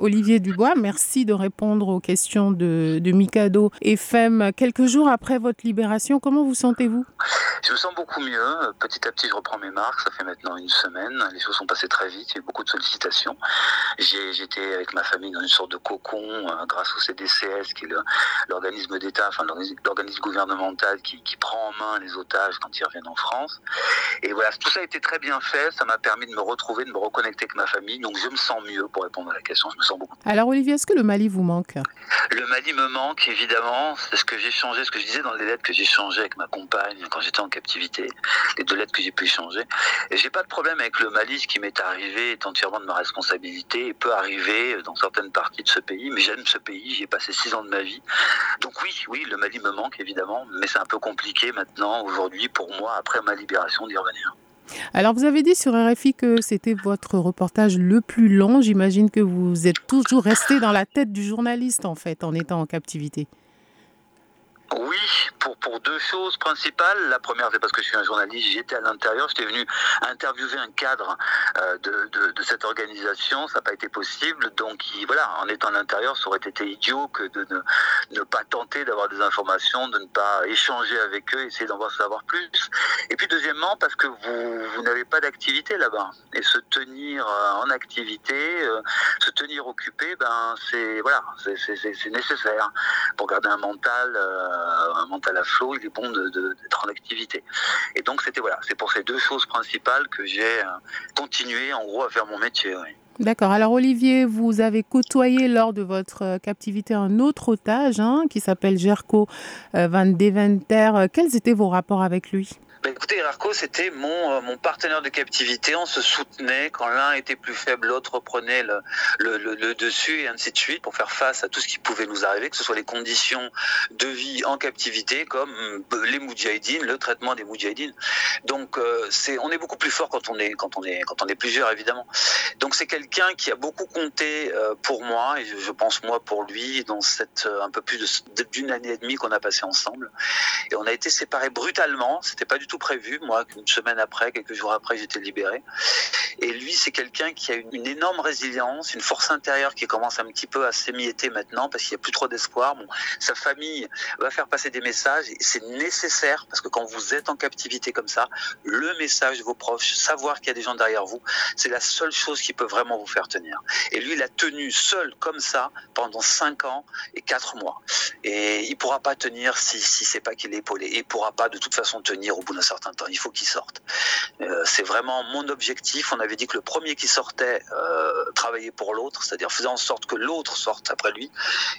Olivier Dubois. Merci de répondre aux questions de, de Mikado FM. Quelques jours après votre libération, comment vous sentez-vous? Je me sens beaucoup mieux. Petit à petit, je reprends mes marques. Ça fait maintenant une semaine. Les choses sont passées très vite. Il y a eu beaucoup de sollicitations. J'étais avec ma famille dans une sorte de cocon euh, grâce au CDCS, qui est l'organisme d'État, enfin l'organisme gouvernemental qui, prend en main les otages quand ils reviennent en France. Et voilà, tout ça a été très bien fait. Ça m'a permis de me retrouver, de me reconnecter avec ma famille. Donc je me sens mieux pour répondre à la question. Alors Olivier, est-ce que le Mali vous manque Le Mali me manque évidemment. C'est ce que j'ai changé, ce que je disais dans les lettres que j'ai changées avec ma compagne quand j'étais en captivité, les deux lettres que j'ai pu échanger. Et j'ai pas de problème avec le Mali. Ce qui m'est arrivé est entièrement de ma responsabilité et peut arriver dans certaines parties de ce pays. Mais j'aime ce pays. J'y ai passé six ans de ma vie. Donc oui, oui, le Mali me manque évidemment, mais c'est un peu compliqué maintenant aujourd'hui pour moi après ma libération d'y revenir. Alors, vous avez dit sur RFI que c'était votre reportage le plus long. J'imagine que vous êtes toujours resté dans la tête du journaliste, en fait, en étant en captivité. Oui, pour, pour deux choses principales. La première, c'est parce que je suis un journaliste, j'étais à l'intérieur, j'étais venu interviewer un cadre euh, de, de, cette organisation, ça n'a pas été possible. Donc voilà, en étant à l'intérieur, ça aurait été idiot que de ne, pas tenter d'avoir des informations, de ne pas échanger avec eux, essayer d'en savoir plus. Et puis deuxièmement, parce que vous, n'avez pas d'activité là-bas. Et se tenir euh, en activité, euh, se tenir occupé, ben c'est voilà, c'est nécessaire pour garder un mental. Un mental à flot, il est bon d'être en activité. Et donc c'était voilà, c'est pour ces deux choses principales que j'ai continué en gros à faire mon métier. D'accord. Alors Olivier, vous avez côtoyé lors de votre captivité un autre otage hein, qui s'appelle Jerko Van Deventer. Quels étaient vos rapports avec lui? Bah, écoutez, Arco, c'était mon, euh, mon partenaire de captivité. On se soutenait. Quand l'un était plus faible, l'autre prenait le, le, le, dessus et ainsi de suite pour faire face à tout ce qui pouvait nous arriver, que ce soit les conditions de vie en captivité, comme euh, les moudjahidines, le traitement des moudjahidines. Donc, euh, c'est, on est beaucoup plus fort quand on est, quand on est, quand on est plusieurs, évidemment. Donc, c'est quelqu'un qui a beaucoup compté pour moi et je, pense moi pour lui dans cette un peu plus d'une année et demie qu'on a passé ensemble. Et on a été séparés brutalement. C'était pas du tout prévu. Moi, une semaine après, quelques jours après, j'étais libéré. Et lui, c'est quelqu'un qui a une, énorme résilience, une force intérieure qui commence un petit peu à s'émietter maintenant parce qu'il n'y a plus trop d'espoir. Sa famille va faire passer des messages c'est nécessaire parce que quand vous êtes en captivité comme ça, le message de vos proches, savoir qu'il y a des gens derrière vous, c'est la seule chose qui peut vraiment vous faire tenir. Et lui, il a tenu seul comme ça pendant 5 ans et 4 mois. Et il pourra pas tenir si, si c'est pas qu'il est épaulé. Il pourra pas de toute façon tenir au bout d'un certain temps. Il faut qu'il sorte. Euh, c'est vraiment mon objectif. Avait dit que le premier qui sortait euh, travaillait pour l'autre, c'est-à-dire faisait en sorte que l'autre sorte après lui.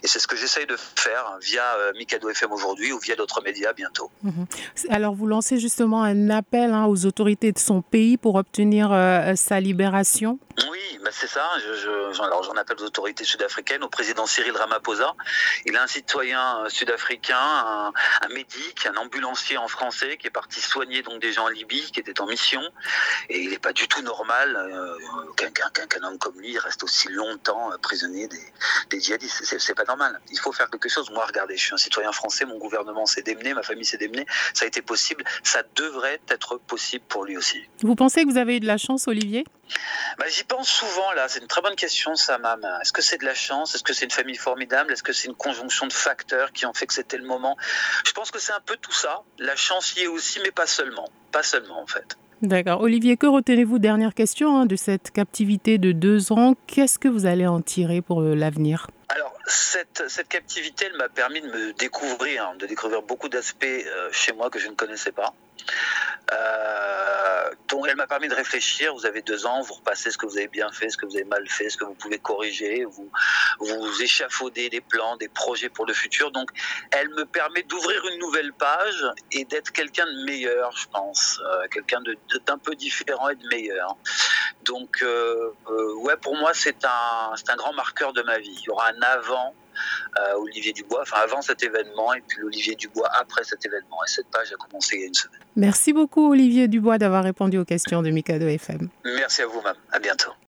Et c'est ce que j'essaye de faire via euh, Mikado FM aujourd'hui ou via d'autres médias bientôt. Mmh. Alors vous lancez justement un appel hein, aux autorités de son pays pour obtenir euh, sa libération? Oui, bah c'est ça. Je, je, alors j'en appelle aux autorités sud-africaines, au président Cyril Ramaphosa. Il est un citoyen sud-africain, un, un médic, un ambulancier en français qui est parti soigner donc des gens en Libye, qui étaient en mission. Et il n'est pas du tout normal euh, qu'un qu qu homme comme lui reste aussi longtemps euh, prisonnier des, des djihadistes. C'est pas normal. Il faut faire quelque chose. Moi, regardez, je suis un citoyen français, mon gouvernement s'est démené, ma famille s'est démenée, ça a été possible. Ça devrait être possible pour lui aussi. Vous pensez que vous avez eu de la chance, Olivier? Bah, J'y pense souvent là, c'est une très bonne question ça, Mam. Est-ce que c'est de la chance? Est-ce que c'est une famille formidable? Est-ce que c'est une conjonction de facteurs qui ont fait que c'était le moment? Je pense que c'est un peu tout ça. La chance y est aussi, mais pas seulement. Pas seulement en fait. D'accord. Olivier, que retenez-vous Dernière question hein, de cette captivité de deux ans. Qu'est-ce que vous allez en tirer pour l'avenir? Alors, cette, cette, captivité, elle m'a permis de me découvrir, hein, de découvrir beaucoup d'aspects euh, chez moi que je ne connaissais pas. Euh, elle m'a permis de réfléchir. Vous avez deux ans, vous repassez ce que vous avez bien fait, ce que vous avez mal fait, ce que vous pouvez corriger, vous, vous échafaudez des plans, des projets pour le futur. Donc, elle me permet d'ouvrir une nouvelle page et d'être quelqu'un de meilleur, je pense, euh, quelqu'un d'un peu différent et de meilleur. Donc, euh, euh, ouais, pour moi, c'est un, un grand marqueur de ma vie. Il y aura un avant euh, Olivier Dubois, enfin avant cet événement, et puis Olivier Dubois après cet événement. Et cette page a commencé il y a une semaine. Merci beaucoup, Olivier Dubois, d'avoir répondu aux questions de Mikado FM. Merci à vous, même. À bientôt.